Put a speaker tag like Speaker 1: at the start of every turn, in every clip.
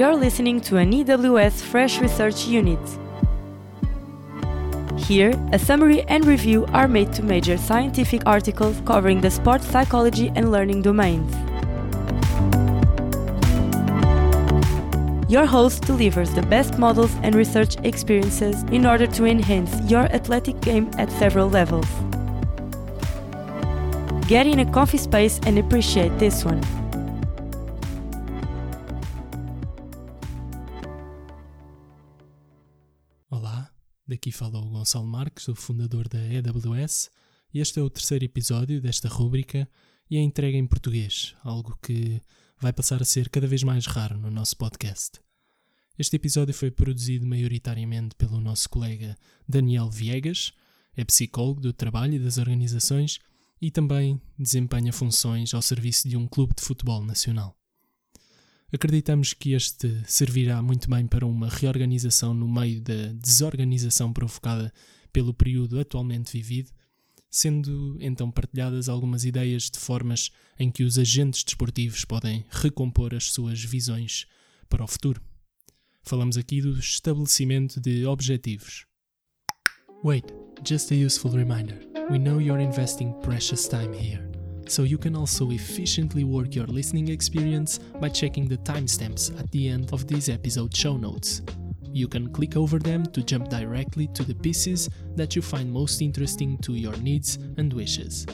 Speaker 1: You're listening to an EWS Fresh Research Unit. Here, a summary and review are made to major scientific articles covering the sports psychology and learning domains. Your host delivers the best models and research experiences in order to enhance your athletic game at several levels. Get in a comfy space and appreciate this one.
Speaker 2: Gonçalo Marques, o fundador da AWS, e este é o terceiro episódio desta rúbrica e é entregue em português, algo que vai passar a ser cada vez mais raro no nosso podcast. Este episódio foi produzido maioritariamente pelo nosso colega Daniel Viegas, é psicólogo do trabalho e das organizações e também desempenha funções ao serviço de um clube de futebol nacional. Acreditamos que este servirá muito bem para uma reorganização no meio da desorganização provocada pelo período atualmente vivido, sendo então partilhadas algumas ideias de formas em que os agentes desportivos podem recompor as suas visões para o futuro. Falamos aqui do estabelecimento de objetivos. Wait, just a useful reminder. We know you're investing precious time here. So you can also efficiently work your listening experience by checking the timestamps at the end of this episode show notes. You can click over them to jump directly to the pieces that you find most interesting to your needs and wishes.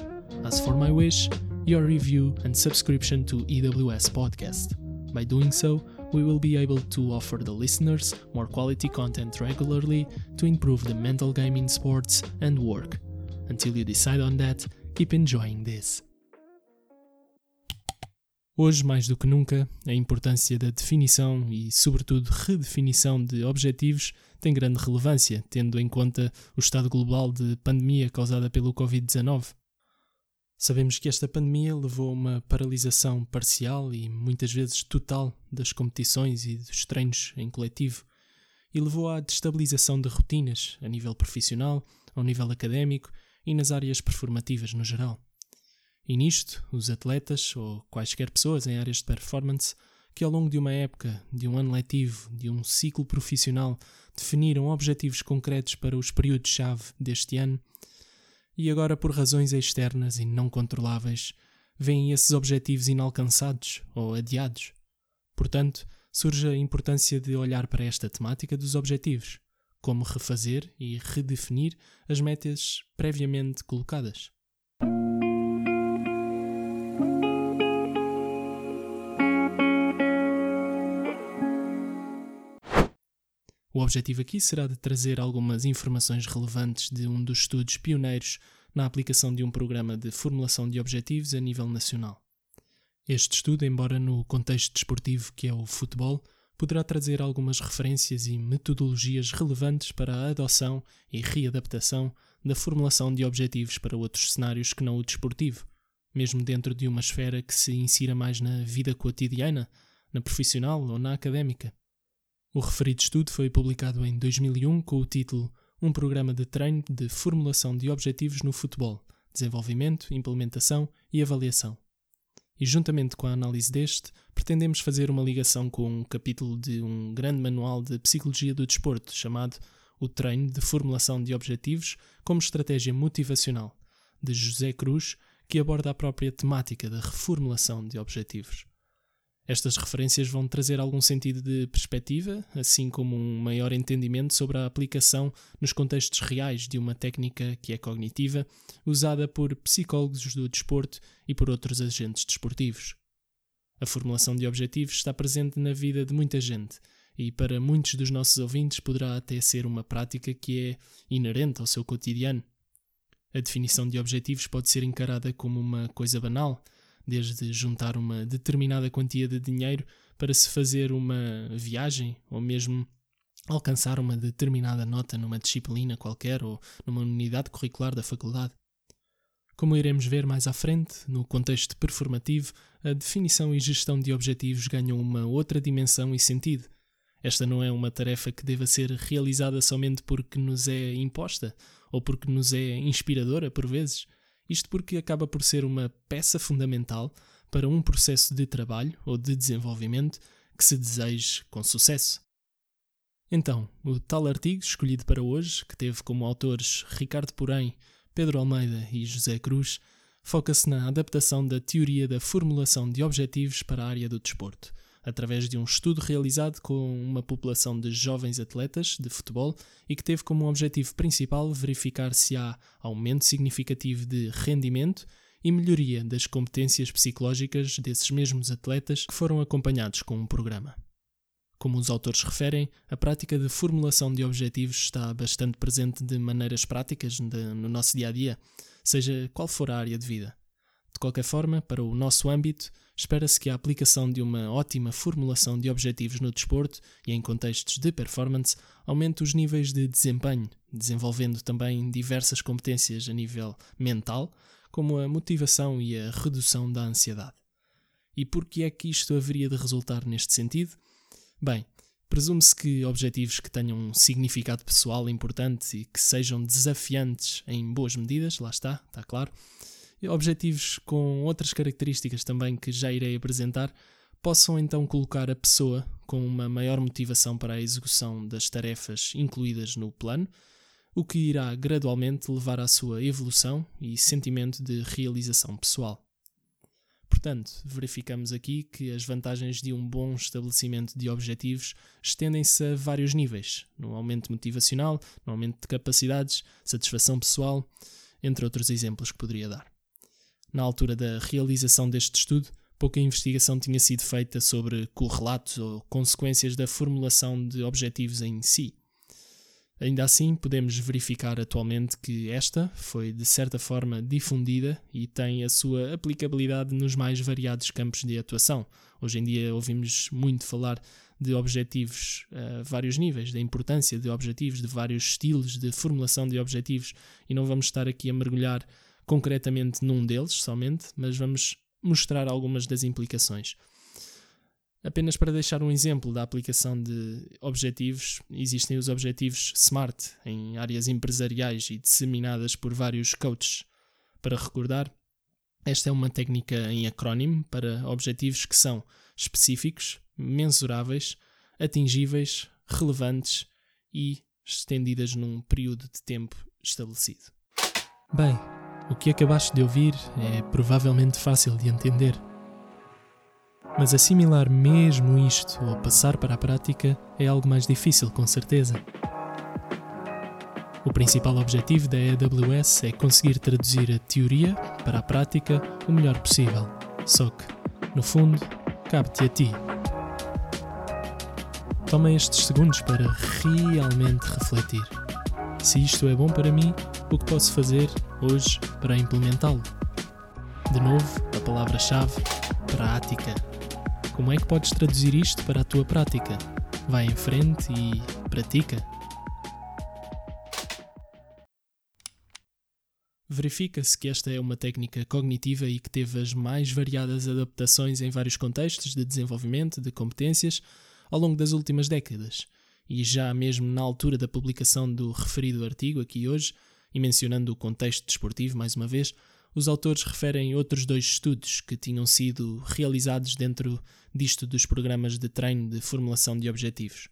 Speaker 2: As for my wish, your review and subscription to EWS Podcast. By doing so, we will be able to offer the listeners more quality content regularly to improve the mental game in sports and work. Until you decide on that, keep enjoying this. Hoje, mais do que nunca, a importância da definição e, sobretudo, redefinição de objetivos tem grande relevância, tendo em conta o estado global de pandemia causada pelo Covid-19. Sabemos que esta pandemia levou a uma paralisação parcial e muitas vezes total das competições e dos treinos em coletivo e levou à destabilização de rotinas a nível profissional, ao nível académico e nas áreas performativas no geral. E nisto, os atletas ou quaisquer pessoas em áreas de performance que ao longo de uma época, de um ano letivo, de um ciclo profissional, definiram objetivos concretos para os períodos-chave deste ano e agora, por razões externas e não controláveis, veem esses objetivos inalcançados ou adiados. Portanto, surge a importância de olhar para esta temática dos objetivos, como refazer e redefinir as metas previamente colocadas. O objetivo aqui será de trazer algumas informações relevantes de um dos estudos pioneiros na aplicação de um programa de formulação de objetivos a nível nacional. Este estudo, embora no contexto desportivo que é o futebol, poderá trazer algumas referências e metodologias relevantes para a adoção e readaptação da formulação de objetivos para outros cenários que não o desportivo, mesmo dentro de uma esfera que se insira mais na vida cotidiana, na profissional ou na académica. O referido estudo foi publicado em 2001 com o título Um programa de treino de formulação de objetivos no futebol, desenvolvimento, implementação e avaliação. E juntamente com a análise deste, pretendemos fazer uma ligação com um capítulo de um grande manual de psicologia do desporto chamado O Treino de Formulação de Objetivos como Estratégia Motivacional, de José Cruz, que aborda a própria temática da reformulação de objetivos. Estas referências vão trazer algum sentido de perspectiva, assim como um maior entendimento sobre a aplicação nos contextos reais de uma técnica que é cognitiva, usada por psicólogos do desporto e por outros agentes desportivos. A formulação de objetivos está presente na vida de muita gente e, para muitos dos nossos ouvintes, poderá até ser uma prática que é inerente ao seu cotidiano. A definição de objetivos pode ser encarada como uma coisa banal desde juntar uma determinada quantia de dinheiro para se fazer uma viagem ou mesmo alcançar uma determinada nota numa disciplina qualquer ou numa unidade curricular da faculdade. Como iremos ver mais à frente, no contexto performativo, a definição e gestão de objetivos ganham uma outra dimensão e sentido. Esta não é uma tarefa que deva ser realizada somente porque nos é imposta ou porque nos é inspiradora por vezes, isto porque acaba por ser uma peça fundamental para um processo de trabalho ou de desenvolvimento que se deseje com sucesso. Então, o tal artigo escolhido para hoje, que teve como autores Ricardo Porém, Pedro Almeida e José Cruz, foca-se na adaptação da teoria da formulação de objetivos para a área do desporto, através de um estudo realizado com uma população de jovens atletas de futebol e que teve como objetivo principal verificar se há aumento significativo de rendimento e melhoria das competências psicológicas desses mesmos atletas que foram acompanhados com um programa. Como os autores referem, a prática de formulação de objetivos está bastante presente de maneiras práticas no nosso dia a dia, seja qual for a área de vida. De qualquer forma, para o nosso âmbito, espera-se que a aplicação de uma ótima formulação de objetivos no desporto e em contextos de performance aumente os níveis de desempenho, desenvolvendo também diversas competências a nível mental, como a motivação e a redução da ansiedade. E por que é que isto haveria de resultar neste sentido? Bem, presume-se que objetivos que tenham um significado pessoal importante e que sejam desafiantes em boas medidas, lá está, está claro, objetivos com outras características também que já irei apresentar, possam então colocar a pessoa com uma maior motivação para a execução das tarefas incluídas no plano, o que irá gradualmente levar à sua evolução e sentimento de realização pessoal. Portanto, verificamos aqui que as vantagens de um bom estabelecimento de objetivos estendem-se a vários níveis, no aumento motivacional, no aumento de capacidades, satisfação pessoal, entre outros exemplos que poderia dar. Na altura da realização deste estudo, pouca investigação tinha sido feita sobre correlatos ou consequências da formulação de objetivos em si. Ainda assim, podemos verificar atualmente que esta foi de certa forma difundida e tem a sua aplicabilidade nos mais variados campos de atuação. Hoje em dia ouvimos muito falar de objetivos a vários níveis, da importância de objetivos, de vários estilos de formulação de objetivos, e não vamos estar aqui a mergulhar concretamente num deles somente, mas vamos mostrar algumas das implicações. Apenas para deixar um exemplo da aplicação de objetivos, existem os objetivos SMART em áreas empresariais e disseminadas por vários coaches. Para recordar, esta é uma técnica em acrónimo para objetivos que são específicos, mensuráveis, atingíveis, relevantes e estendidas num período de tempo estabelecido. Bem, o que acabaste de ouvir é provavelmente fácil de entender. Mas assimilar mesmo isto ou passar para a prática é algo mais difícil, com certeza. O principal objetivo da AWS é conseguir traduzir a teoria para a prática o melhor possível. Só que, no fundo, cabe-te a ti. Toma estes segundos para realmente refletir. Se isto é bom para mim, o que posso fazer hoje para implementá-lo? De novo, a palavra-chave: prática. Como é que podes traduzir isto para a tua prática? Vai em frente e pratica. Verifica-se que esta é uma técnica cognitiva e que teve as mais variadas adaptações em vários contextos de desenvolvimento de competências ao longo das últimas décadas. E já mesmo na altura da publicação do referido artigo aqui hoje, e mencionando o contexto desportivo mais uma vez, os autores referem outros dois estudos que tinham sido realizados dentro disto dos programas de treino de formulação de objetivos.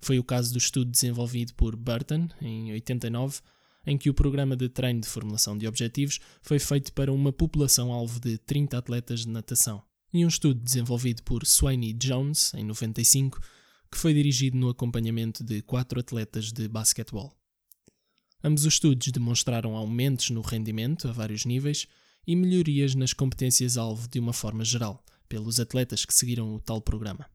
Speaker 2: Foi o caso do estudo desenvolvido por Burton, em 89, em que o programa de treino de formulação de objetivos foi feito para uma população-alvo de 30 atletas de natação, e um estudo desenvolvido por Swaney Jones, em 95, que foi dirigido no acompanhamento de quatro atletas de basquetebol. Ambos os estudos demonstraram aumentos no rendimento a vários níveis e melhorias nas competências-alvo de uma forma geral, pelos atletas que seguiram o tal programa.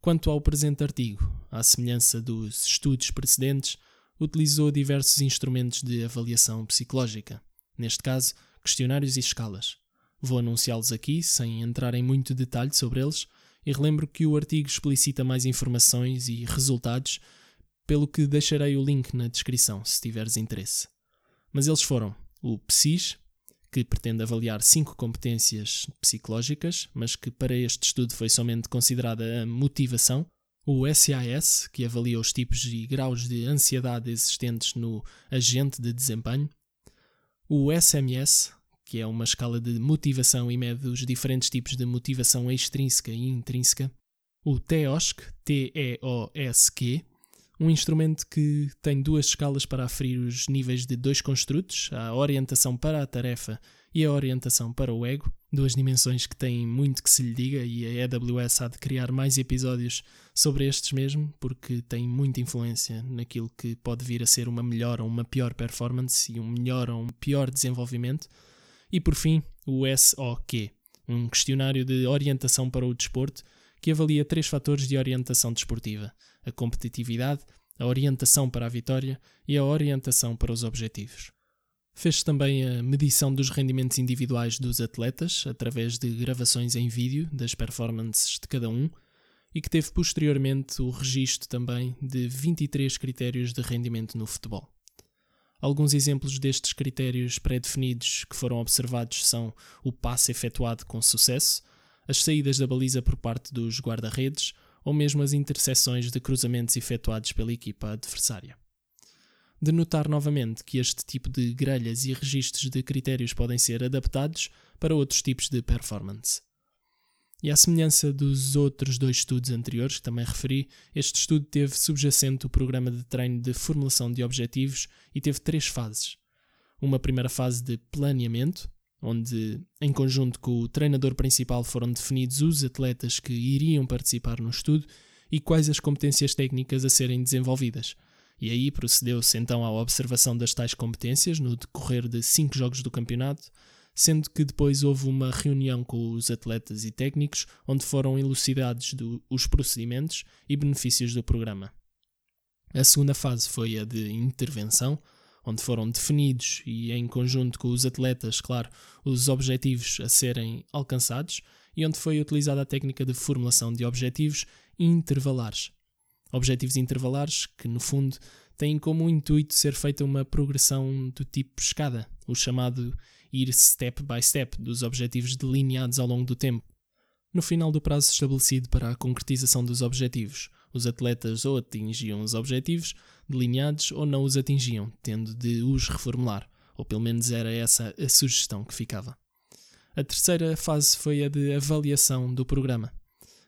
Speaker 2: Quanto ao presente artigo, à semelhança dos estudos precedentes, utilizou diversos instrumentos de avaliação psicológica, neste caso, questionários e escalas. Vou anunciá-los aqui, sem entrar em muito detalhe sobre eles, e relembro que o artigo explicita mais informações e resultados pelo que deixarei o link na descrição se tiveres interesse. Mas eles foram o PSIS, que pretende avaliar cinco competências psicológicas, mas que para este estudo foi somente considerada a motivação, o SIS, que avalia os tipos e graus de ansiedade existentes no agente de desempenho, o SMS, que é uma escala de motivação e mede os diferentes tipos de motivação extrínseca e intrínseca, o TEOSC, T-E-O-S-Q, um instrumento que tem duas escalas para aferir os níveis de dois construtos, a orientação para a tarefa e a orientação para o ego, duas dimensões que têm muito que se lhe diga e a AWS há de criar mais episódios sobre estes mesmo, porque tem muita influência naquilo que pode vir a ser uma melhor ou uma pior performance e um melhor ou um pior desenvolvimento. E por fim, o SOQ, um questionário de orientação para o desporto que avalia três fatores de orientação desportiva: a competitividade, a orientação para a vitória e a orientação para os objetivos. Fez também a medição dos rendimentos individuais dos atletas através de gravações em vídeo das performances de cada um e que teve posteriormente o registro também de 23 critérios de rendimento no futebol. Alguns exemplos destes critérios pré-definidos que foram observados são o passe efetuado com sucesso, as saídas da baliza por parte dos guarda-redes ou mesmo as interseções de cruzamentos efetuados pela equipa adversária de notar novamente que este tipo de grelhas e registros de critérios podem ser adaptados para outros tipos de performance. E à semelhança dos outros dois estudos anteriores que também referi, este estudo teve subjacente o programa de treino de formulação de objetivos e teve três fases. Uma primeira fase de planeamento, onde, em conjunto com o treinador principal, foram definidos os atletas que iriam participar no estudo e quais as competências técnicas a serem desenvolvidas, e aí procedeu-se então à observação das tais competências no decorrer de cinco jogos do campeonato, sendo que depois houve uma reunião com os atletas e técnicos onde foram elucidados do, os procedimentos e benefícios do programa. A segunda fase foi a de intervenção, onde foram definidos e em conjunto com os atletas, claro, os objetivos a serem alcançados e onde foi utilizada a técnica de formulação de objetivos intervalares objetivos intervalares que, no fundo, têm como intuito ser feita uma progressão do tipo escada, o chamado ir step by step dos objetivos delineados ao longo do tempo. No final do prazo estabelecido para a concretização dos objetivos, os atletas ou atingiam os objetivos delineados ou não os atingiam, tendo de os reformular, ou pelo menos era essa a sugestão que ficava. A terceira fase foi a de avaliação do programa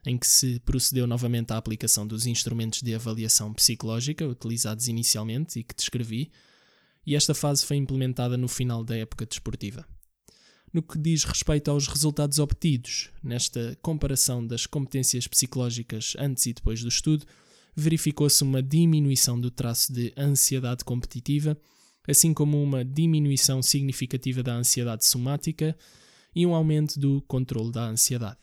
Speaker 2: em que se procedeu novamente à aplicação dos instrumentos de avaliação psicológica utilizados inicialmente e que descrevi, e esta fase foi implementada no final da época desportiva. No que diz respeito aos resultados obtidos, nesta comparação das competências psicológicas antes e depois do estudo, verificou-se uma diminuição do traço de ansiedade competitiva, assim como uma diminuição significativa da ansiedade somática e um aumento do controle da ansiedade.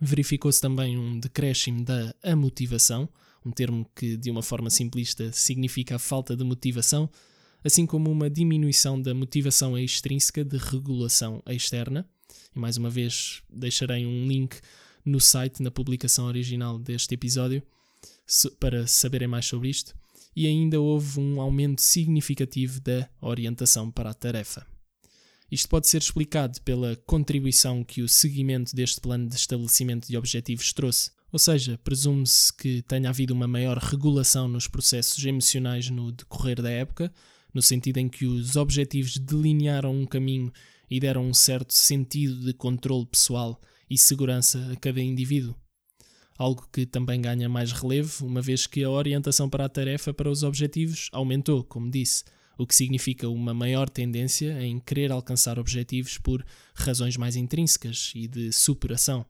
Speaker 2: Verificou-se também um decréscimo da amotivação, um termo que, de uma forma simplista, significa a falta de motivação, assim como uma diminuição da motivação extrínseca de regulação externa. E mais uma vez deixarei um link no site, na publicação original deste episódio, para saberem mais sobre isto. E ainda houve um aumento significativo da orientação para a tarefa. Isto pode ser explicado pela contribuição que o seguimento deste plano de estabelecimento de objetivos trouxe. Ou seja, presume-se que tenha havido uma maior regulação nos processos emocionais no decorrer da época, no sentido em que os objetivos delinearam um caminho e deram um certo sentido de controle pessoal e segurança a cada indivíduo. Algo que também ganha mais relevo, uma vez que a orientação para a tarefa para os objetivos aumentou, como disse, o que significa uma maior tendência em querer alcançar objetivos por razões mais intrínsecas e de superação.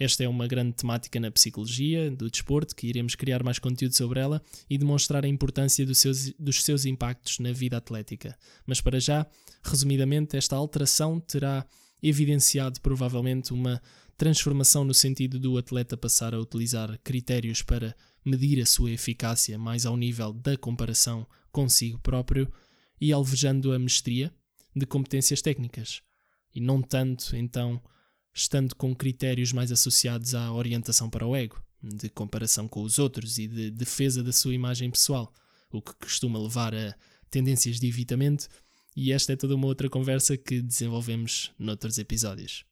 Speaker 2: Esta é uma grande temática na psicologia do desporto, que iremos criar mais conteúdo sobre ela e demonstrar a importância dos seus, dos seus impactos na vida atlética. Mas para já, resumidamente, esta alteração terá evidenciado provavelmente uma transformação no sentido do atleta passar a utilizar critérios para medir a sua eficácia mais ao nível da comparação consigo próprio e alvejando a mestria de competências técnicas, e não tanto, então, estando com critérios mais associados à orientação para o ego, de comparação com os outros e de defesa da sua imagem pessoal, o que costuma levar a tendências de evitamento, e esta é toda uma outra conversa que desenvolvemos noutros episódios.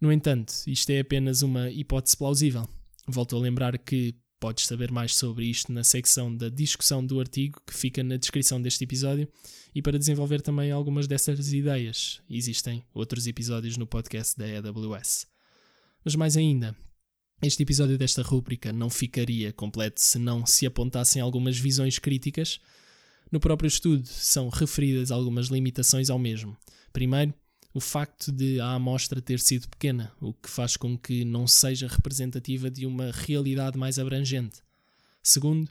Speaker 2: No entanto, isto é apenas uma hipótese plausível. Volto a lembrar que Podes saber mais sobre isto na secção da discussão do artigo que fica na descrição deste episódio. E para desenvolver também algumas dessas ideias, existem outros episódios no podcast da AWS. Mas mais ainda, Este episódio desta rúbrica não ficaria completo se não se apontassem algumas visões críticas. No próprio estudo são referidas algumas limitações ao mesmo. Primeiro, o facto de a amostra ter sido pequena, o que faz com que não seja representativa de uma realidade mais abrangente. Segundo,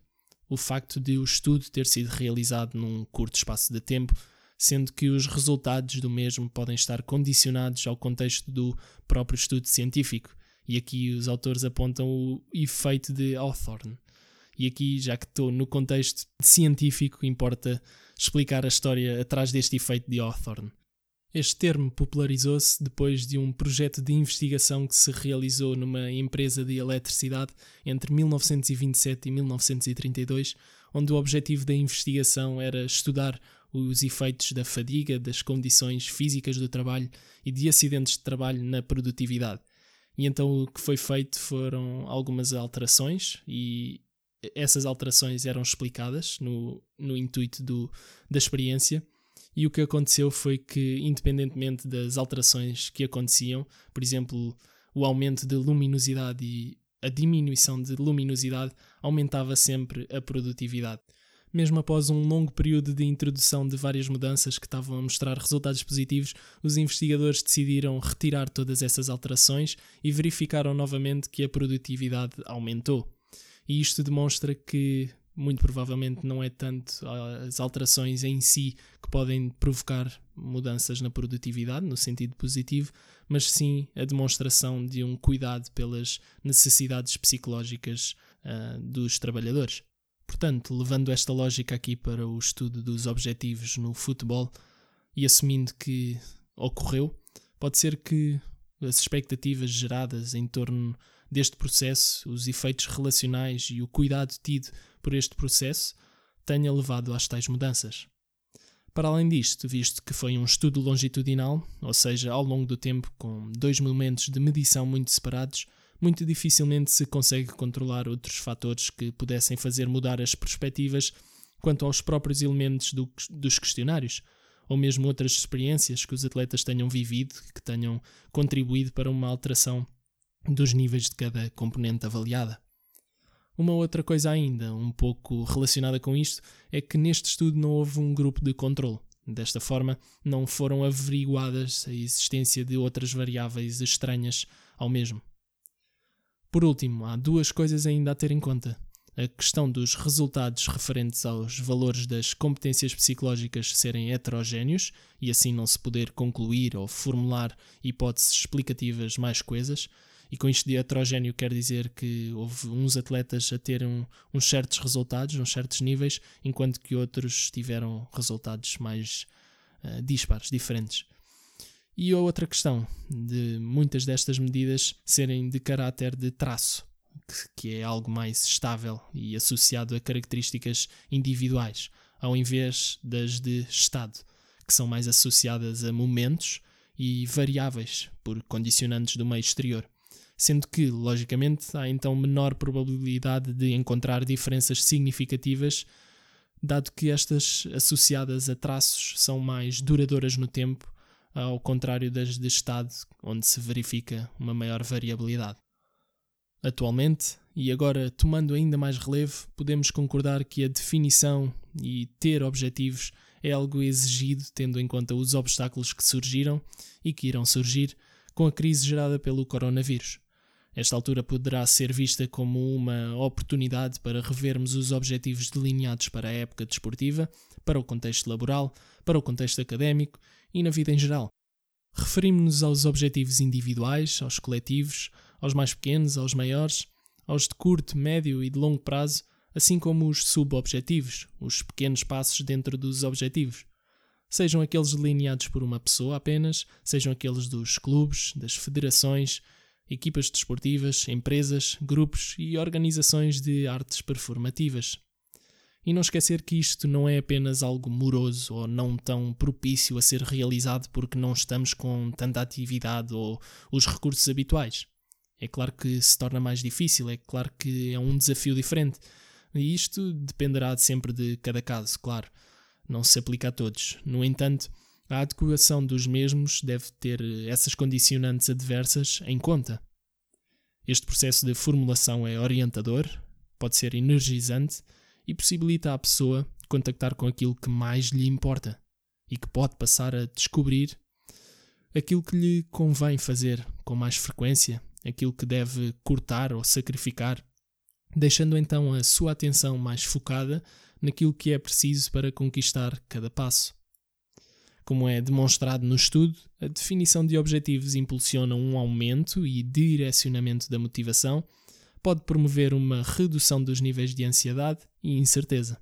Speaker 2: o facto de o estudo ter sido realizado num curto espaço de tempo, sendo que os resultados do mesmo podem estar condicionados ao contexto do próprio estudo científico. E aqui os autores apontam o efeito de Hawthorne. E aqui, já que estou no contexto científico, importa explicar a história atrás deste efeito de Hawthorne. Este termo popularizou-se depois de um projeto de investigação que se realizou numa empresa de eletricidade entre 1927 e 1932, onde o objetivo da investigação era estudar os efeitos da fadiga, das condições físicas do trabalho e de acidentes de trabalho na produtividade. E então o que foi feito foram algumas alterações e essas alterações eram explicadas no, no intuito do, da experiência e o que aconteceu foi que, independentemente das alterações que aconteciam, por exemplo, o aumento de luminosidade e a diminuição de luminosidade, aumentava sempre a produtividade. Mesmo após um longo período de introdução de várias mudanças que estavam a mostrar resultados positivos, os investigadores decidiram retirar todas essas alterações e verificaram novamente que a produtividade aumentou. E isto demonstra que muito provavelmente não é tanto as alterações em si que podem provocar mudanças na produtividade, no sentido positivo, mas sim a demonstração de um cuidado pelas necessidades psicológicas uh, dos trabalhadores. Portanto, levando esta lógica aqui para o estudo dos objetivos no futebol e assumindo que ocorreu, pode ser que as expectativas geradas em torno deste processo, os efeitos relacionais e o cuidado tido por este processo tenha levado às tais mudanças. Para além disto, visto que foi um estudo longitudinal, ou seja, ao longo do tempo, com dois momentos de medição muito separados, muito dificilmente se consegue controlar outros fatores que pudessem fazer mudar as perspectivas quanto aos próprios elementos do, dos questionários, ou mesmo outras experiências que os atletas tenham vivido que tenham contribuído para uma alteração dos níveis de cada componente avaliada. Uma outra coisa ainda, um pouco relacionada com isto, é que neste estudo não houve um grupo de controle. Desta forma, não foram averiguadas a existência de outras variáveis estranhas ao mesmo. Por último, há duas coisas ainda a ter em conta. A questão dos resultados referentes aos valores das competências psicológicas serem heterogéneos e assim não se poder concluir ou formular hipóteses explicativas mais coesas, e com isto de heterogéneo quer dizer que houve uns atletas a terem uns certos resultados, uns certos níveis, enquanto que outros tiveram resultados mais uh, dispares, diferentes. E a outra questão de muitas destas medidas serem de caráter de traço, que é algo mais estável e associado a características individuais, ao invés das de estado, que são mais associadas a momentos e variáveis por condicionantes do meio exterior sendo que, logicamente, há então menor probabilidade de encontrar diferenças significativas, dado que estas associadas a traços são mais duradouras no tempo, ao contrário das de estado, onde se verifica uma maior variabilidade. Atualmente, e agora tomando ainda mais relevo, podemos concordar que a definição e ter objetivos é algo exigido tendo em conta os obstáculos que surgiram e que irão surgir com a crise gerada pelo coronavírus. Esta altura poderá ser vista como uma oportunidade para revermos os objetivos delineados para a época desportiva, para o contexto laboral, para o contexto académico e na vida em geral. Referimos-nos aos objetivos individuais, aos coletivos, aos mais pequenos, aos maiores, aos de curto, médio e de longo prazo, assim como os subobjetivos, os pequenos passos dentro dos objetivos. Sejam aqueles delineados por uma pessoa apenas, sejam aqueles dos clubes, das federações, equipas desportivas, empresas, grupos e organizações de artes performativas. E não esquecer que isto não é apenas algo moroso ou não tão propício a ser realizado porque não estamos com tanta atividade ou os recursos habituais. É claro que se torna mais difícil, é claro que é um desafio diferente. E isto dependerá sempre de cada caso, claro. Não se aplica a todos. No entanto, a adequação dos mesmos deve ter essas condicionantes adversas em conta. Este processo de formulação é orientador, pode ser energizante e possibilita à pessoa contactar com aquilo que mais lhe importa e que pode passar a descobrir aquilo que lhe convém fazer com mais frequência, aquilo que deve cortar ou sacrificar, deixando então a sua atenção mais focada naquilo que é preciso para conquistar cada passo. Como é demonstrado no estudo, a definição de objetivos impulsiona um aumento e direcionamento da motivação, pode promover uma redução dos níveis de ansiedade e incerteza.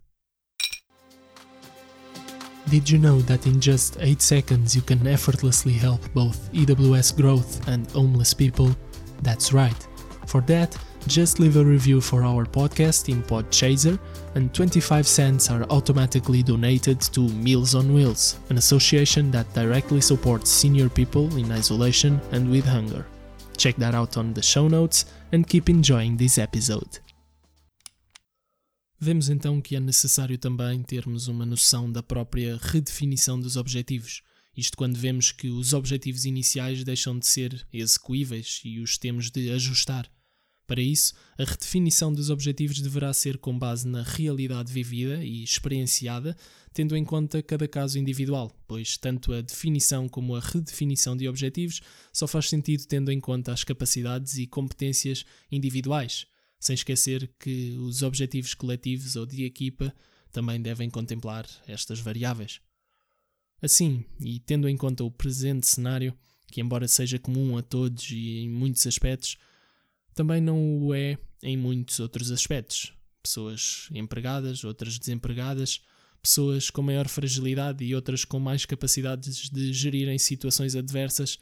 Speaker 2: Did you know that in just 8 seconds you can effortlessly help both EWS growth and homeless people? That's right. For that, just leave a review for our podcast in Podchaser, and 25 cents are automatically donated to Meals on Wheels, an association that directly supports senior people in isolation and with hunger. Check that out on the show notes and keep enjoying this episode. Vemos então que é necessário também termos uma noção da própria redefinição dos objetivos. Isto quando vemos que os objetivos iniciais deixam de ser execuíveis e os temos de ajustar. Para isso, a redefinição dos objetivos deverá ser com base na realidade vivida e experienciada, tendo em conta cada caso individual, pois tanto a definição como a redefinição de objetivos só faz sentido tendo em conta as capacidades e competências individuais, sem esquecer que os objetivos coletivos ou de equipa também devem contemplar estas variáveis. Assim, e tendo em conta o presente cenário, que embora seja comum a todos e em muitos aspectos, também não o é em muitos outros aspectos. Pessoas empregadas, outras desempregadas, pessoas com maior fragilidade e outras com mais capacidades de gerirem situações adversas,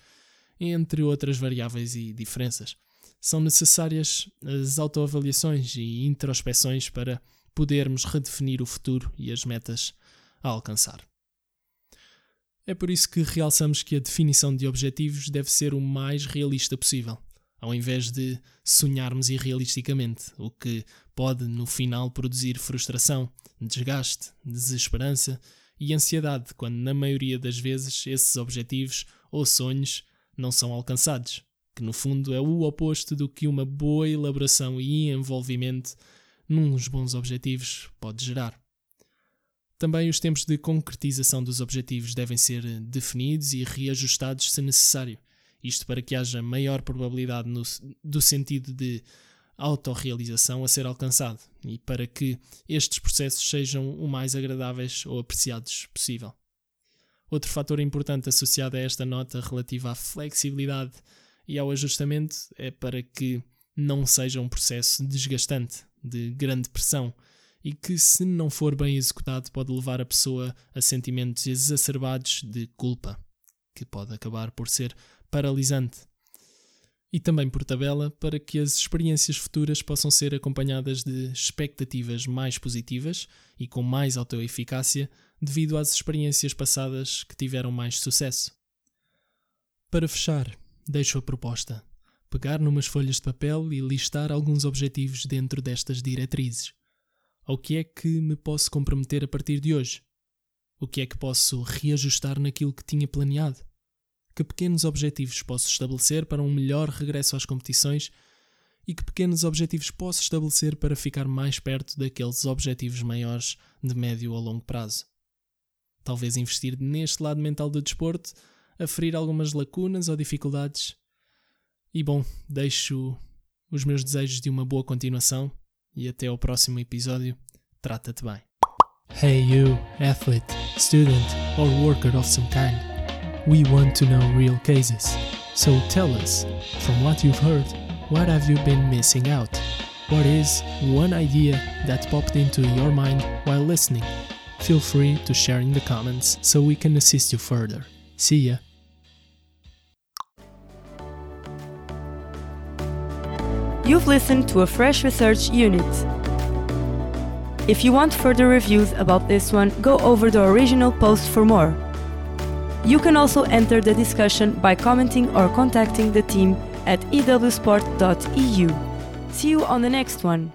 Speaker 2: entre outras variáveis e diferenças. São necessárias as autoavaliações e introspeções para podermos redefinir o futuro e as metas a alcançar. É por isso que realçamos que a definição de objetivos deve ser o mais realista possível ao invés de sonharmos irrealisticamente, o que pode no final produzir frustração, desgaste, desesperança e ansiedade, quando na maioria das vezes esses objetivos ou sonhos não são alcançados, que no fundo é o oposto do que uma boa elaboração e envolvimento nos bons objetivos pode gerar. Também os tempos de concretização dos objetivos devem ser definidos e reajustados se necessário isto para que haja maior probabilidade no, do sentido de autorrealização a ser alcançado e para que estes processos sejam o mais agradáveis ou apreciados possível. Outro fator importante associado a esta nota relativa à flexibilidade e ao ajustamento é para que não seja um processo desgastante, de grande pressão, e que, se não for bem executado, pode levar a pessoa a sentimentos exacerbados de culpa, que pode acabar por ser paralisante. E também por tabela, para que as experiências futuras possam ser acompanhadas de expectativas mais positivas e com mais autoeficácia devido às experiências passadas que tiveram mais sucesso. Para fechar, deixo a proposta: pegar numas folhas de papel e listar alguns objetivos dentro destas diretrizes. Ao que é que me posso comprometer a partir de hoje? O que é que posso reajustar naquilo que tinha planeado? Que pequenos objetivos posso estabelecer para um melhor regresso às competições e que pequenos objetivos posso estabelecer para ficar mais perto daqueles objetivos maiores de médio ou longo prazo. Talvez investir neste lado mental do desporto, aferir algumas lacunas ou dificuldades. E bom, deixo os meus desejos de uma boa continuação e até ao próximo episódio. Trata-te bem. Hey you, athlete, student or worker of some kind. We want to know real cases. So tell us, from what you've heard, what have you been missing out? What is one idea that popped into your mind while listening? Feel free to share in the comments so we can assist you further. See ya!
Speaker 1: You've listened to a fresh research unit. If you want further reviews about this one, go over the original post for more. You can also enter the discussion by commenting or contacting the team at ewsport.eu. See you on the next one.